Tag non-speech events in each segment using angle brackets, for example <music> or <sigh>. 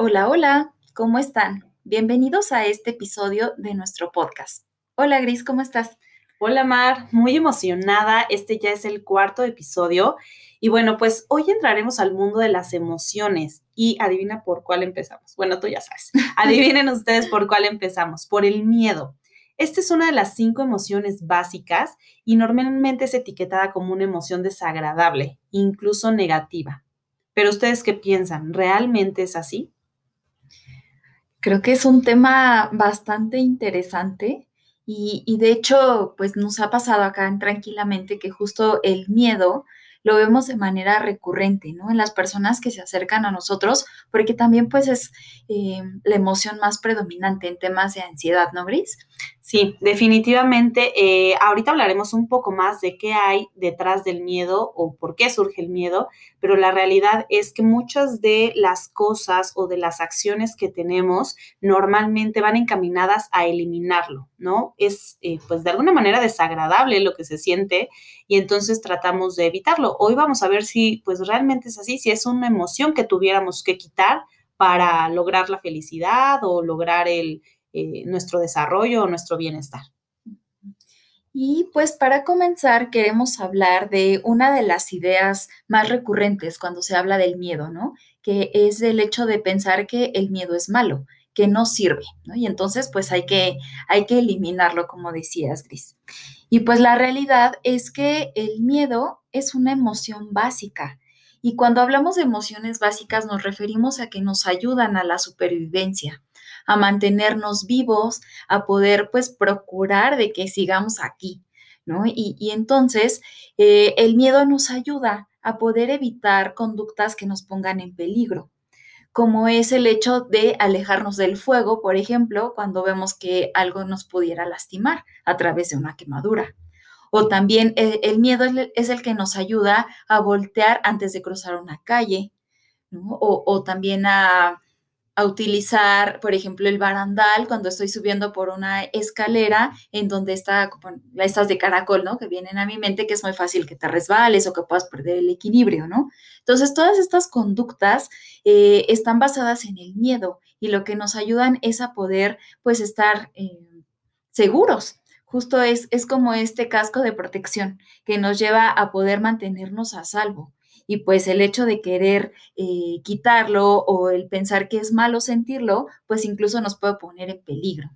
Hola, hola, ¿cómo están? Bienvenidos a este episodio de nuestro podcast. Hola, Gris, ¿cómo estás? Hola, Mar, muy emocionada. Este ya es el cuarto episodio. Y bueno, pues hoy entraremos al mundo de las emociones. Y adivina por cuál empezamos. Bueno, tú ya sabes. <laughs> Adivinen ustedes por cuál empezamos. Por el miedo. Esta es una de las cinco emociones básicas y normalmente es etiquetada como una emoción desagradable, incluso negativa. Pero ustedes qué piensan? ¿Realmente es así? Creo que es un tema bastante interesante y, de hecho, pues nos ha pasado acá en Tranquilamente que justo el miedo lo vemos de manera recurrente, ¿no? En las personas que se acercan a nosotros, porque también pues es eh, la emoción más predominante en temas de ansiedad, ¿no, Gris? Sí, definitivamente. Eh, ahorita hablaremos un poco más de qué hay detrás del miedo o por qué surge el miedo, pero la realidad es que muchas de las cosas o de las acciones que tenemos normalmente van encaminadas a eliminarlo, ¿no? Es eh, pues de alguna manera desagradable lo que se siente y entonces tratamos de evitarlo. Hoy vamos a ver si pues realmente es así, si es una emoción que tuviéramos que quitar para lograr la felicidad o lograr el eh, nuestro desarrollo o nuestro bienestar. Y pues para comenzar queremos hablar de una de las ideas más recurrentes cuando se habla del miedo, ¿no? Que es el hecho de pensar que el miedo es malo, que no sirve, ¿no? Y entonces pues hay que, hay que eliminarlo, como decías, Gris. Y pues la realidad es que el miedo es una emoción básica. Y cuando hablamos de emociones básicas nos referimos a que nos ayudan a la supervivencia, a mantenernos vivos, a poder pues procurar de que sigamos aquí, ¿no? Y, entonces eh, el miedo nos ayuda a poder evitar conductas que nos pongan en peligro como es el hecho de alejarnos del fuego, por ejemplo, cuando vemos que algo nos pudiera lastimar a través de una quemadura. O también eh, el, miedo es el, que nos ayuda a voltear antes de cruzar una calle, o también a a utilizar, por ejemplo, el barandal cuando estoy subiendo por una escalera en donde está estas de caracol, ¿no? Que vienen a mi mente que es muy fácil que te resbales o que puedas perder el equilibrio, ¿no? Entonces, todas estas conductas eh, están basadas en el miedo y lo que nos ayudan es a poder, pues, estar eh, seguros. Justo es, es como este casco de protección que nos lleva a poder mantenernos a salvo y pues el hecho de querer eh, quitarlo o el pensar que es malo sentirlo, pues incluso nos puede poner en peligro.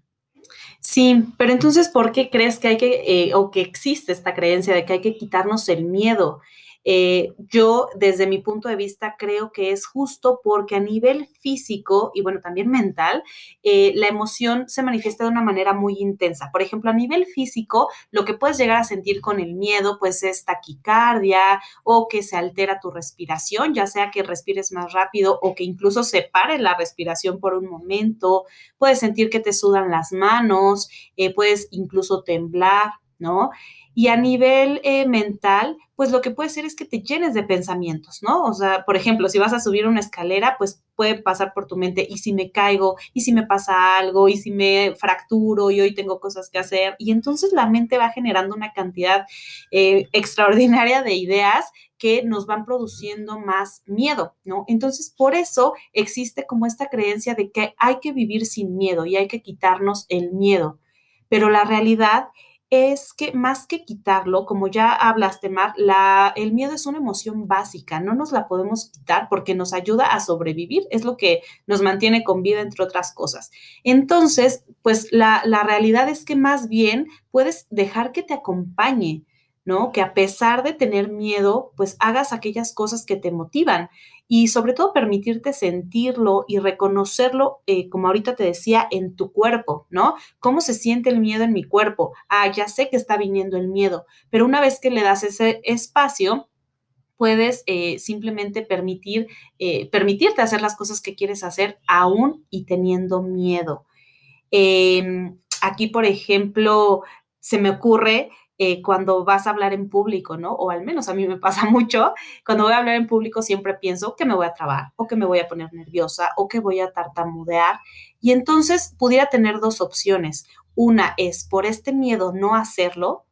Sí, pero entonces, ¿por qué crees que hay que, eh, o que existe esta creencia de que hay que quitarnos el miedo? Eh, yo, desde mi punto de vista, creo que es justo porque a nivel físico y bueno, también mental, eh, la emoción se manifiesta de una manera muy intensa. Por ejemplo, a nivel físico, lo que puedes llegar a sentir con el miedo, pues es taquicardia o que se altera tu respiración, ya sea que respires más rápido o que incluso se pare la respiración por un momento. Puedes sentir que te sudan las manos, eh, puedes incluso temblar, ¿no? Y a nivel eh, mental, pues lo que puede ser es que te llenes de pensamientos, ¿no? O sea, por ejemplo, si vas a subir una escalera, pues puede pasar por tu mente, ¿y si me caigo? ¿Y si me pasa algo? ¿Y si me fracturo? Y hoy tengo cosas que hacer. Y entonces la mente va generando una cantidad eh, extraordinaria de ideas que nos van produciendo más miedo, ¿no? Entonces, por eso existe como esta creencia de que hay que vivir sin miedo y hay que quitarnos el miedo. Pero la realidad es que más que quitarlo, como ya hablaste, Mar, la, el miedo es una emoción básica, no nos la podemos quitar porque nos ayuda a sobrevivir, es lo que nos mantiene con vida, entre otras cosas. Entonces, pues la, la realidad es que más bien puedes dejar que te acompañe, ¿no? Que a pesar de tener miedo, pues hagas aquellas cosas que te motivan y sobre todo permitirte sentirlo y reconocerlo, eh, como ahorita te decía, en tu cuerpo, ¿no? ¿Cómo se siente el miedo en mi cuerpo? Ah, ya sé que está viniendo el miedo, pero una vez que le das ese espacio, puedes eh, simplemente permitir, eh, permitirte hacer las cosas que quieres hacer aún y teniendo miedo. Em, aquí, por ejemplo, se me ocurre eh, cuando vas a hablar en público, ¿no? O al menos a mí me pasa <laughs> mucho, cuando voy a hablar en público siempre pienso que me voy a trabar o que me voy a poner nerviosa o que voy a tartamudear. Y entonces pudiera tener dos opciones. Una es por este miedo no hacerlo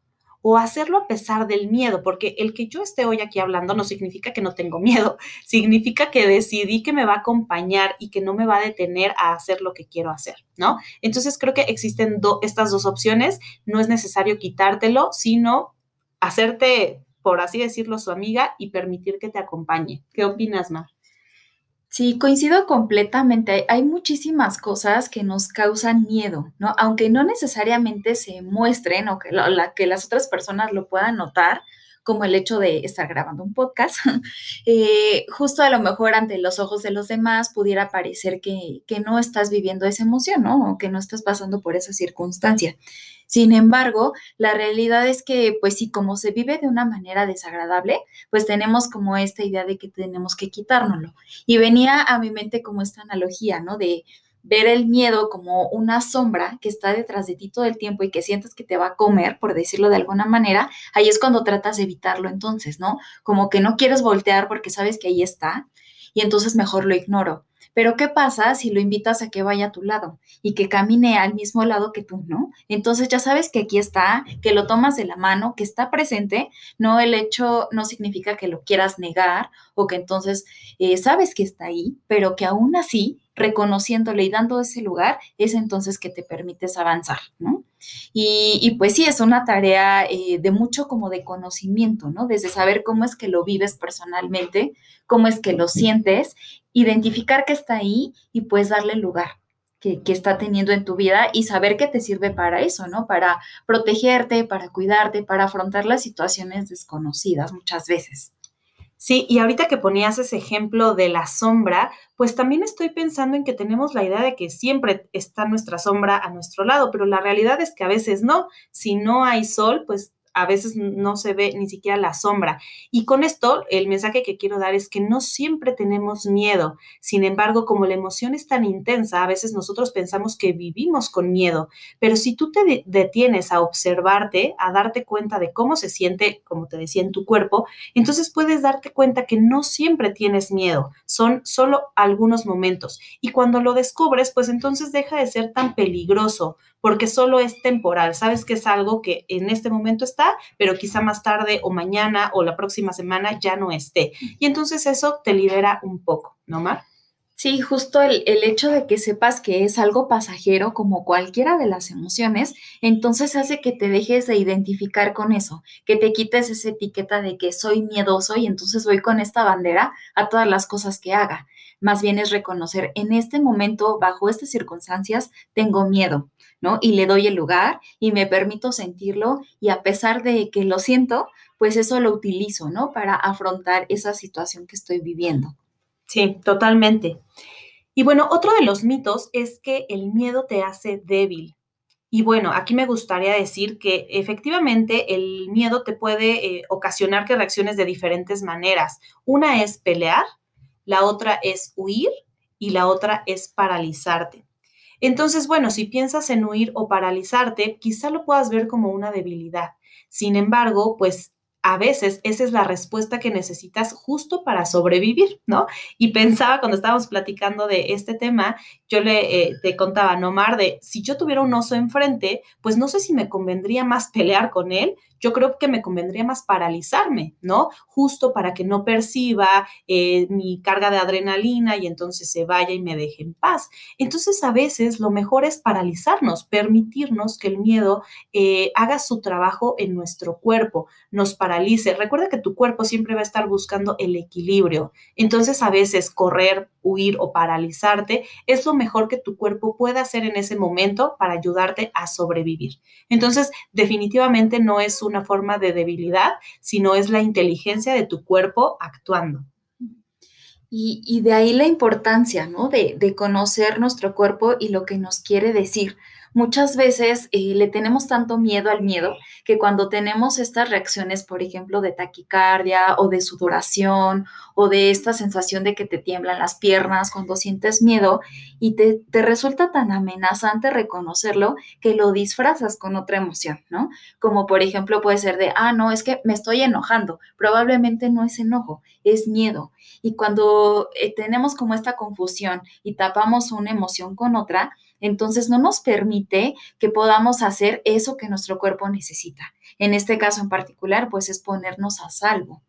o hacerlo a pesar del miedo, porque el que yo esté hoy aquí hablando no significa que no tengo miedo, <laughs> significa que decidí que me va a acompañar y que no me va a detener a hacer lo que quiero hacer, ¿no? Entonces creo que existen estas dos opciones, no es necesario quitártelo, sino hacerte, por así decirlo, su amiga y permitir que te acompañe. ¿Qué opinas, Mar? Sí, coincido completamente. Hay muchísimas cosas que nos causan miedo, ¿no? Aunque no necesariamente se muestren o que, la, que las otras personas lo puedan notar, como el hecho de estar grabando un podcast, <laughs> eh, justo a lo mejor ante los ojos de los demás pudiera parecer que, que no estás viviendo esa emoción, ¿no? O que no estás pasando por esa circunstancia. Sin embargo, la realidad es que, pues sí, como se vive de una manera desagradable, pues tenemos como esta idea de que tenemos que quitárnoslo. Y venía a mi mente como esta analogía, ¿no? De ver el miedo como una sombra que está detrás de ti todo el tiempo y que sientes que te va a comer, por decirlo de alguna manera, ahí es cuando tratas de evitarlo entonces, ¿no? Como que no quieres voltear porque sabes que ahí está y entonces mejor lo ignoro. Pero ¿qué pasa si lo invitas a que vaya a tu lado y que camine al mismo lado que tú, ¿no? Entonces ya sabes que aquí está, que lo tomas de la mano, que está presente, no el hecho no significa que lo quieras negar o que entonces eh, sabes que está ahí, pero que aún así, reconociéndole y dando ese lugar, es entonces que te permites avanzar, ¿no? Y, pues sí, es una tarea eh, de mucho como de conocimiento, ¿no? Desde saber cómo es que lo vives personalmente, cómo es que lo sientes, identificar que está ahí y pues darle lugar. Que, que, está teniendo en tu vida y saber que te sirve para eso, ¿no? Para protegerte, para cuidarte, para afrontar las situaciones desconocidas muchas veces. Sí, y ahorita que ponías ese ejemplo de la sombra, pues también estoy pensando en que tenemos la idea de que siempre está nuestra sombra a nuestro lado, pero la realidad es que a veces no. Si no hay sol, pues a veces no se ve ni siquiera la sombra. Y con esto, el mensaje que quiero dar es que no siempre tenemos miedo. Sin embargo, como la emoción es tan intensa, a veces nosotros pensamos que vivimos con miedo. Pero si tú te detienes a observarte, a darte cuenta de cómo se siente, como te decía, en tu cuerpo, entonces puedes darte cuenta que no siempre tienes miedo. Son solo algunos momentos. Y cuando lo descubres, pues entonces deja de ser tan peligroso porque solo es temporal. Sabes que es algo que en este momento está, pero quizá más tarde o mañana o la próxima semana ya no esté. Y entonces eso te libera un poco, ¿no, Mar? Sí, justo el, el, hecho de que sepas que es algo pasajero como cualquiera de las emociones, entonces hace que te dejes de identificar con eso, que te quites esa etiqueta de que soy miedoso y entonces voy con esta bandera a todas las cosas que haga. Más bien es reconocer, en este momento, bajo estas circunstancias, tengo miedo ¿no? Y le doy el lugar y me permito sentirlo y a pesar de que lo siento, pues eso lo utilizo, ¿no? Para afrontar esa situación que estoy viviendo. Sí, totalmente. Y bueno, otro de los mitos es que el miedo te hace débil. Y bueno, aquí me gustaría decir que efectivamente el miedo te puede eh, ocasionar que reacciones de diferentes maneras. Una es pelear, la otra es huir y la otra es paralizarte. Entonces, bueno, si piensas en huir o paralizarte, quizá lo puedas ver como una debilidad. Sin embargo, pues a veces esa es la respuesta que necesitas justo para sobrevivir, ¿no? Y pensaba cuando estábamos platicando de este tema, yo le eh, te contaba, Nomar, de si yo tuviera un oso enfrente, pues no sé si me convendría más <laughs> pelear con él yo creo que me convendría más paralizarme, ¿no? Justo para que no perciba eh, mi carga de adrenalina y entonces se vaya y me deje en paz. Entonces, a veces lo mejor es paralizarnos, permitirnos que el miedo eh, haga su trabajo en nuestro cuerpo, nos paralice. Recuerda que tu cuerpo siempre va a estar buscando el equilibrio. Entonces, a veces correr, huir o paralizarte es lo mejor que tu cuerpo pueda hacer en ese momento para ayudarte a sobrevivir. Entonces, definitivamente no es un una forma de debilidad, sino es la inteligencia de tu cuerpo actuando. Y, de ahí la importancia, ¿no? De, de, conocer nuestro cuerpo y lo que nos quiere decir muchas veces eh, le tenemos tanto miedo al miedo que cuando tenemos estas reacciones, por ejemplo, de taquicardia o de sudoración o de esta sensación de que te tiemblan las piernas cuando sientes miedo y te, te resulta tan amenazante reconocerlo que lo disfrazas con otra emoción, ¿no? Como por ejemplo puede ser de, ah, no, es que me estoy enojando. Probablemente no es enojo, es miedo. Y cuando eh, tenemos como esta confusión y tapamos una emoción con otra, entonces no nos permite que podamos hacer eso que nuestro cuerpo necesita. En este caso en particular, pues es ponernos a salvo.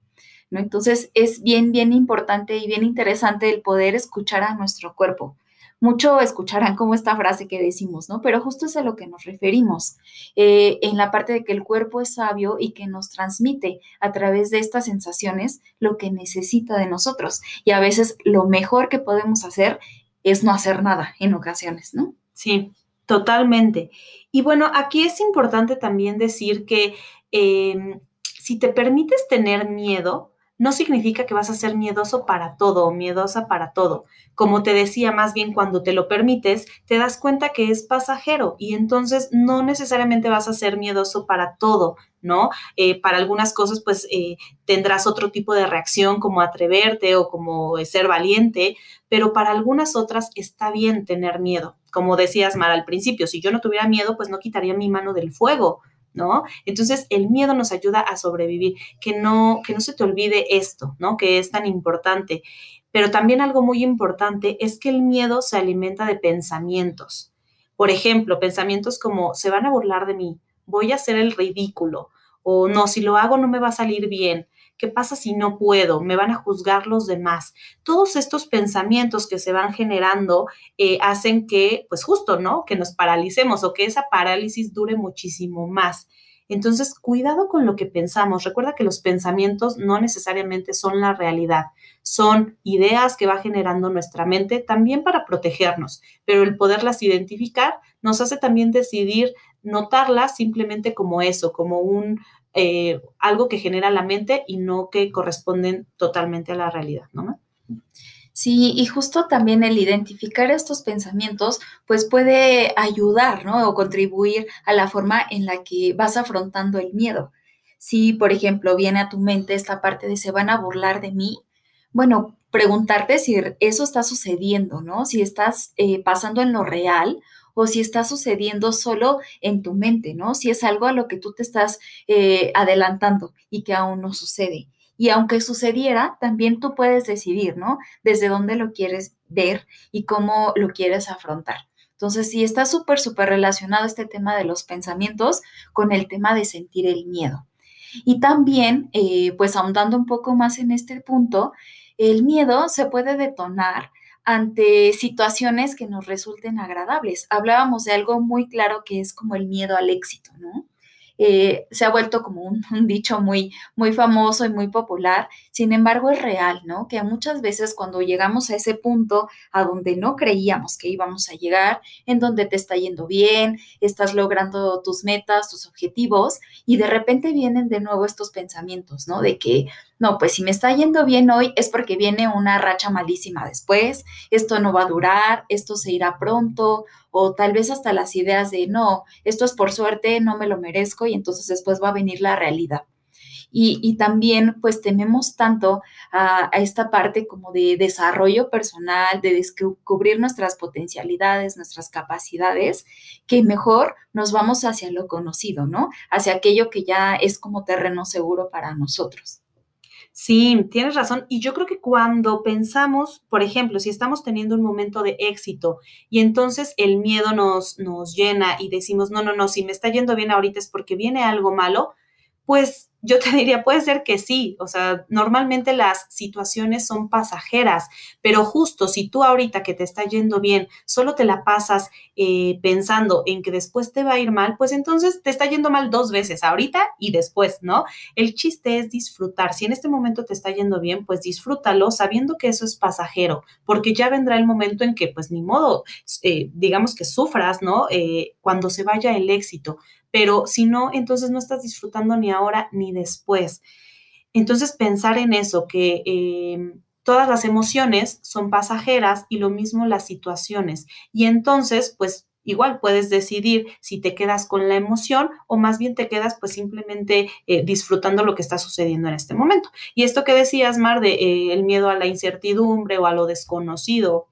¿no? Entonces es bien, bien importante y bien interesante el poder escuchar a nuestro cuerpo mucho escucharán como esta frase que decimos, ¿no? Pero justo es a lo que nos referimos, eh, en la parte de que el cuerpo es sabio y que nos transmite a través de estas sensaciones lo que necesita de nosotros. Y a veces lo mejor que podemos hacer es no hacer nada en ocasiones, ¿no? Sí, totalmente. Y bueno, aquí es importante también decir que em, si te permites tener miedo, no significa que vas a ser miedoso para todo o miedosa para todo. Como te decía, más bien cuando te lo permites, te das cuenta que es pasajero y entonces no necesariamente vas a ser miedoso para todo, ¿no? Eh, para algunas cosas, pues eh, tendrás otro tipo de reacción como atreverte o como ser valiente, pero para algunas otras está bien tener miedo. Como decías, Mara, al principio, si yo no tuviera miedo, pues no quitaría mi mano del fuego, ¿no? Entonces, el miedo nos ayuda a sobrevivir, que no, que no se te olvide esto, ¿no? Que es tan importante. Pero también algo muy importante es que el miedo se alimenta de pensamientos. Por ejemplo, pensamientos como, se van a burlar de mí, voy a hacer el ridículo, o no, si lo hago no me va a salir bien, ¿Qué pasa si no puedo? ¿Me van a juzgar los demás? Todos estos pensamientos que se van generando eh, hacen que, pues justo, ¿no? Que nos paralicemos o que esa parálisis dure muchísimo más. Entonces, cuidado con lo que pensamos. Recuerda que los pensamientos no necesariamente son la realidad, son ideas que va generando nuestra mente también para protegernos, pero el poderlas identificar nos hace también decidir notarlas simplemente como eso, como un eh, algo que genera la mente y no que corresponden totalmente a la realidad, ¿no? Sí, y justo también el identificar estos pensamientos, pues puede ayudar, ¿no? O contribuir a la forma en la que vas afrontando el miedo. Si, por ejemplo, viene a tu mente esta parte de se van a burlar de mí, bueno, preguntarte si eso está sucediendo, ¿no? Si estás eh, pasando en lo real o si está sucediendo solo en tu mente, ¿no? Si es algo a lo que tú te estás eh, adelantando y que aún no sucede. Y aunque sucediera, también tú puedes decidir, ¿no? Desde dónde lo quieres ver y cómo lo quieres afrontar. Entonces, sí está súper, súper relacionado este tema de los pensamientos con el tema de sentir el miedo. Y también, eh, pues ahondando un poco más en este punto, el miedo se puede detonar ante situaciones que nos resulten agradables. Hablábamos de algo muy claro que es como el miedo al éxito, ¿no? Eh, se ha vuelto como <laughs> un, dicho muy, muy famoso y muy popular, sin embargo es real, ¿no? Que muchas veces cuando llegamos a ese punto a donde no creíamos que íbamos a llegar, en donde te está yendo bien, estás logrando tus metas, tus objetivos, y de repente vienen de nuevo estos pensamientos, ¿no? De que, no, pues si me está yendo bien hoy es porque viene una racha malísima después, esto no va a durar, esto se irá pronto, o tal vez hasta las ideas de, no, esto es por suerte, no me lo merezco y entonces después va a venir la realidad. Y, también pues tememos tanto a, a, esta parte como de desarrollo personal, de descubrir nuestras potencialidades, nuestras capacidades, que mejor nos vamos hacia lo conocido, ¿no? Hacia aquello que ya es como terreno seguro para nosotros. Sí, tienes razón. Y yo creo que cuando pensamos, por ejemplo, si estamos teniendo un momento de éxito y entonces el miedo nos, nos llena y decimos, no, no, no, si me está yendo bien ahorita es porque viene algo malo, pues yo te <laughs> diría, puede ser que sí, o sea, normalmente las situaciones son pasajeras, pero justo si tú ahorita que te está yendo bien, solo te la pasas eh, pensando en que después te va a ir mal, pues entonces te está yendo mal dos veces, ahorita y después, ¿no? El chiste es disfrutar. Si en este momento te está yendo bien, pues disfrútalo sabiendo que eso es pasajero, porque ya vendrá el momento en que, pues ni modo, eh, digamos que sufras, ¿no? Eh, cuando se vaya el éxito pero si no, entonces no estás disfrutando ni ahora ni después. Entonces pensar en eso, que em, todas las emociones son pasajeras y lo mismo las situaciones. Y entonces, pues igual puedes decidir si te quedas con la emoción o más bien te quedas pues simplemente eh, disfrutando lo que está sucediendo en este momento. Y esto que decías, Mar, de eh, el miedo a la incertidumbre o a lo desconocido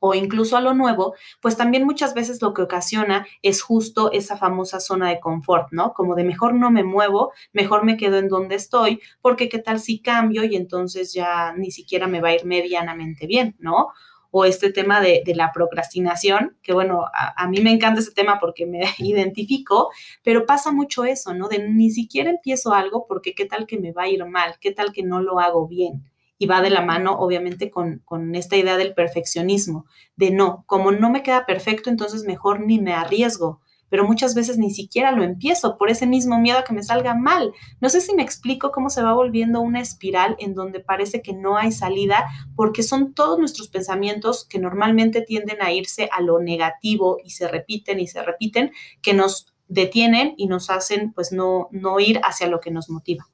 o incluso a lo nuevo, pues también muchas veces lo que ocasiona es justo esa famosa zona de confort, ¿no? Como de mejor no me muevo, mejor me quedo en donde estoy, porque qué tal si cambio y entonces ya ni siquiera me va a ir medianamente bien, ¿no? o este tema de, la procrastinación, que bueno, a, mí me encanta ese tema porque me <laughs> identifico, pero pasa mucho eso, ¿no? De ni siquiera empiezo algo porque qué tal que me va a ir mal, qué tal que no lo hago bien. Y va de la mano, obviamente, con, con esta idea del perfeccionismo, de no, como no me queda perfecto, entonces mejor ni me arriesgo pero muchas veces ni siquiera lo empiezo por ese mismo miedo a que me salga mal. No sé si me explico cómo se va volviendo una espiral en donde parece que no hay salida, porque son todos nuestros pensamientos que normalmente tienden a irse a lo negativo y se repiten y se repiten, que nos detienen y nos hacen pues no, no ir hacia lo que nos motiva.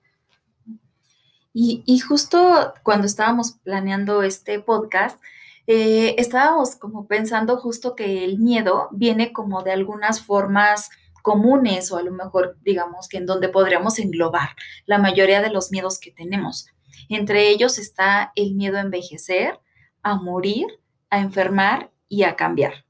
Y, justo cuando estábamos planeando este podcast, eh, estábamos como pensando justo que el miedo viene como de algunas formas comunes o a lo mejor digamos que en donde podríamos englobar la mayoría de los miedos que tenemos. Entre ellos está el miedo a envejecer, a morir, a enfermar y a cambiar.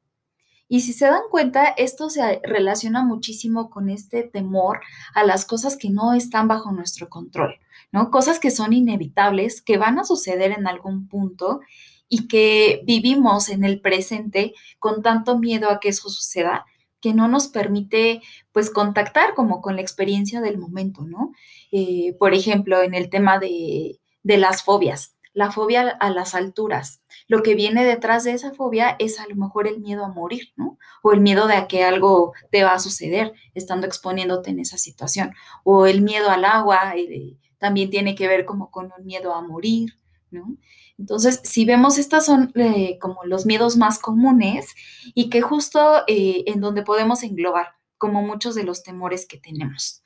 Y si se dan cuenta, esto se relaciona muchísimo con este temor a las cosas que no están bajo nuestro control, ¿no? Cosas que son inevitables, que van a suceder en algún punto y que vivimos en el presente con tanto miedo a que eso suceda que no nos permite pues contactar como con la experiencia del momento, ¿no? Eh, por ejemplo, en el tema de, de las fobias, la fobia a las alturas. Lo que viene detrás de esa fobia es a lo mejor el miedo a morir, ¿no? O el miedo de a que algo te va a suceder estando exponiéndote en esa situación. O el miedo al agua, eh, también tiene que ver como con un miedo a morir, ¿no? Entonces, si vemos, estas son eh, como los miedos más comunes y que justo eh, en donde podemos englobar como muchos de los temores que tenemos.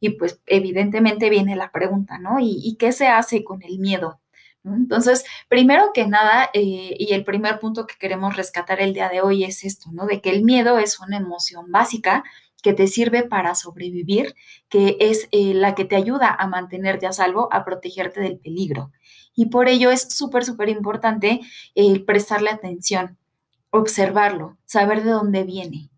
Y pues evidentemente viene la pregunta, ¿no? ¿Y, qué se hace con el miedo? Entonces, primero que nada, eh, y el primer punto que queremos rescatar el día de hoy es esto, ¿no? De que el miedo es una emoción básica que te sirve para sobrevivir, que es la que te ayuda a mantenerte a salvo, a protegerte del peligro. Y por ello es súper, súper importante eh, prestarle atención, observarlo, saber de dónde viene.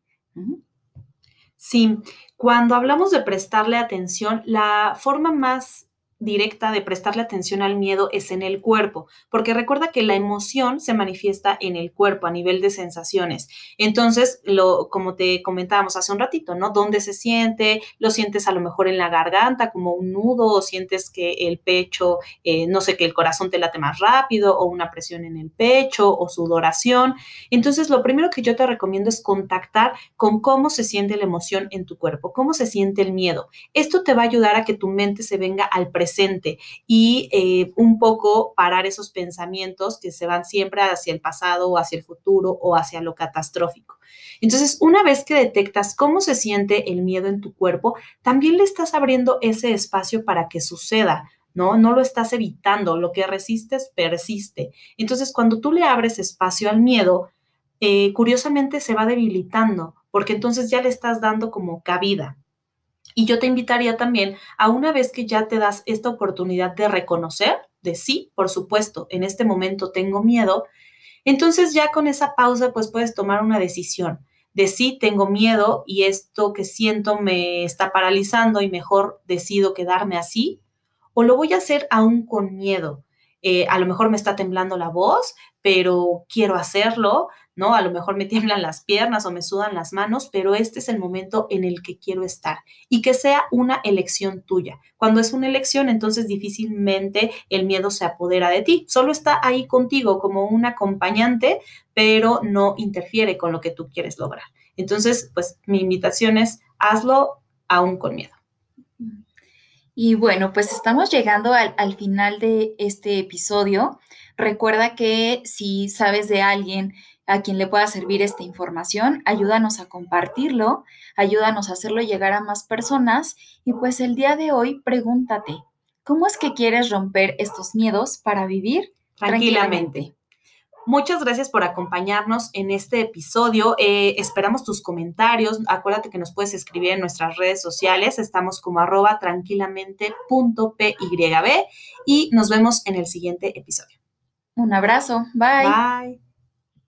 Sí, cuando hablamos de prestarle atención, la forma más directa de prestarle atención al miedo es en el cuerpo, porque recuerda que la emoción se manifiesta en el cuerpo a nivel de sensaciones. Entonces, lo, como te comentábamos hace un ratito, ¿no? ¿Dónde se siente? Lo sientes a lo mejor en la garganta como un nudo, o sientes que el pecho, eh, no sé, que el corazón te late más rápido, o una presión en el pecho, o sudoración. Entonces, lo primero que yo te recomiendo es contactar con cómo se siente la emoción en tu cuerpo, cómo se siente el miedo. Esto te va a ayudar a que tu mente se venga al presente y eh, un poco parar esos pensamientos que se van siempre hacia el pasado o hacia el futuro o hacia lo catastrófico. Entonces, una vez que detectas cómo se siente el miedo en tu cuerpo, también le estás abriendo ese espacio para que suceda. ¿no? No lo estás evitando, lo que resistes persiste. Entonces, cuando tú le abres espacio al miedo, eh, curiosamente se va debilitando, porque entonces ya le estás dando como cabida. Y yo te invitaría también a una vez que ya te das esta oportunidad de reconocer, de sí, por supuesto, en este momento tengo miedo, entonces ya con esa pausa pues puedes tomar una decisión de sí tengo miedo y esto que siento me está paralizando y mejor decido quedarme así, o lo voy a hacer aún con miedo. Eh, a lo mejor me está temblando la voz, pero quiero hacerlo, ¿no? A lo mejor me <laughs> tiemblan las piernas o me sudan las manos, pero este es el momento en el que quiero estar y que sea una elección tuya. Cuando es una elección, entonces difícilmente el miedo se apodera de ti, solo está ahí contigo como un acompañante, pero no interfiere con lo que tú quieres lograr. Entonces, pues mi invitación es hazlo aún con miedo. Y bueno, pues estamos llegando al, al final de este episodio. Recuerda que si sabes de alguien a quien le pueda servir esta información, ayúdanos a compartirlo, ayúdanos a hacerlo llegar a más personas y pues el día de hoy pregúntate, ¿cómo es que quieres romper estos miedos para vivir tranquilamente? Muchas gracias por acompañarnos en este episodio. Eh, esperamos tus comentarios. Acuérdate que nos puedes escribir en nuestras redes sociales. Estamos como arroba tranquilamente.pyb y nos vemos en el siguiente episodio. Un abrazo. Bye. Bye.